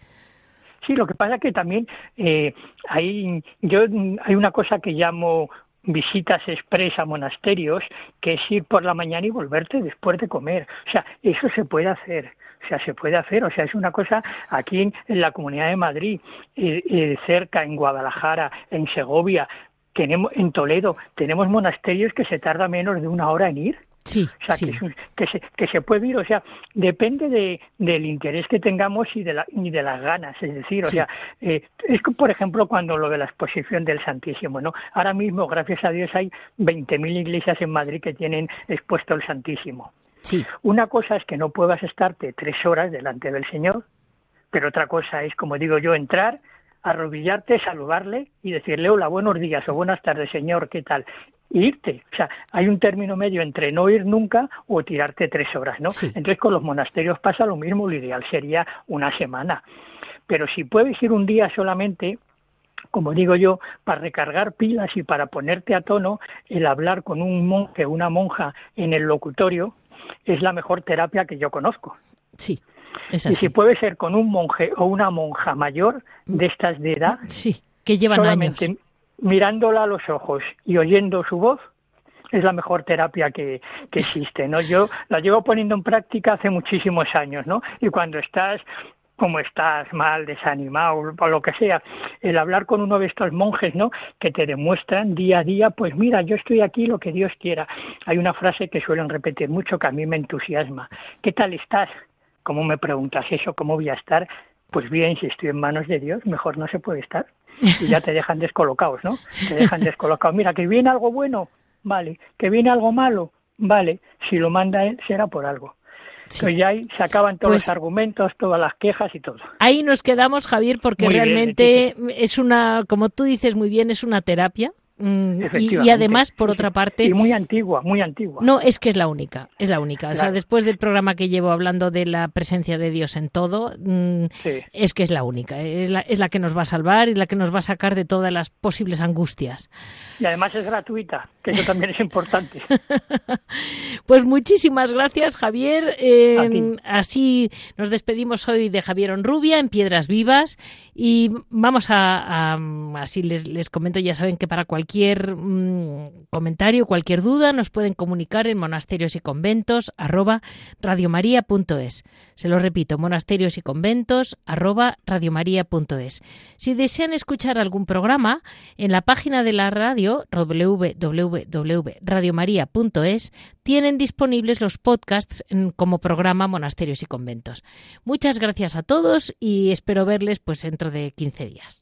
Sí, lo que pasa es que también eh, hay, yo, hay una cosa que llamo visitas express a monasterios, que es ir por la mañana y volverte después de comer. O sea, eso se puede hacer. O sea, se puede hacer. O sea, es una cosa aquí en, la Comunidad de Madrid, eh, eh, cerca, en Guadalajara, en Segovia, tenemos en Toledo tenemos monasterios que se tarda menos de una hora en ir. Sí, o sea, Que, se, que se puede ir, o sea, depende de, del interés que tengamos y de, la, y de las ganas, es decir, o sea, eh, es por ejemplo cuando lo de la exposición del Santísimo, ¿no? Ahora mismo, gracias a Dios, hay 20.000 iglesias en Madrid que tienen expuesto el Santísimo. Sí. Una cosa es que no puedas estarte tres horas delante del Señor, pero otra cosa es, como digo yo, entrar, arrodillarte, saludarle y decirle hola, buenos días o buenas tardes, señor, ¿qué tal? Y irte. O sea, hay un término medio entre no ir nunca o tirarte tres horas, ¿no? Entonces con los monasterios pasa lo mismo, lo ideal sería una semana. Pero si puedes ir un día solamente, como digo yo, para recargar pilas y para ponerte a tono, el hablar con un monje o una monja en el locutorio es la mejor terapia que yo conozco. Sí. Y si puede ser con un monje o una monja mayor de estas de edad, sí, que llevan solamente mirándola a los ojos y oyendo su voz, es la mejor terapia que, que, existe, ¿no? Yo la llevo poniendo en práctica hace muchísimos años, ¿no? Y cuando estás como estás mal, desanimado, o lo que sea, el hablar con uno de estos monjes, ¿no? Que te demuestran día a día, pues mira, yo estoy aquí lo que Dios quiera. Hay una frase que suelen repetir mucho que a mí me entusiasma. ¿Qué tal estás? ¿Cómo me preguntas eso? ¿Cómo voy a estar? Pues bien, si estoy en manos de Dios, mejor no se puede estar. Y ya te dejan descolocados, ¿no? Te dejan *laughs* descolocados. Mira, que viene algo bueno, vale. Que viene algo malo, vale. Si lo manda Él, será por algo. Sí. ya ahí se acaban todos los pues argumentos, todas las quejas y todo. Ahí nos quedamos, Javier, porque realmente es una, como tú dices muy bien, es una terapia Mm, y, además, por otra parte... Y muy antigua, muy antigua. No, es que es la única, es la única. O sea, después del programa que llevo hablando de la presencia de Dios en todo, mm, es que es la única. Es la, es la que nos va a salvar y la que nos va a sacar de todas las posibles angustias. Y además es gratuita, que eso también es importante. *laughs* pues muchísimas gracias, Javier. así nos despedimos hoy de Javier Onrubia en Piedras Vivas y vamos a, así les, les comento, ya saben que para cualquier mm, comentario, cualquier duda, nos pueden comunicar en monasterios y conventos arroba radiomaria.es. Se lo repito, monasterios y conventos arroba radiomaria.es. Si desean escuchar algún programa, en la página de la radio www.radiomaria.es tienen disponibles los podcasts como programa Monasterios y Conventos. Muchas gracias a todos y espero verles pues dentro de 15 días.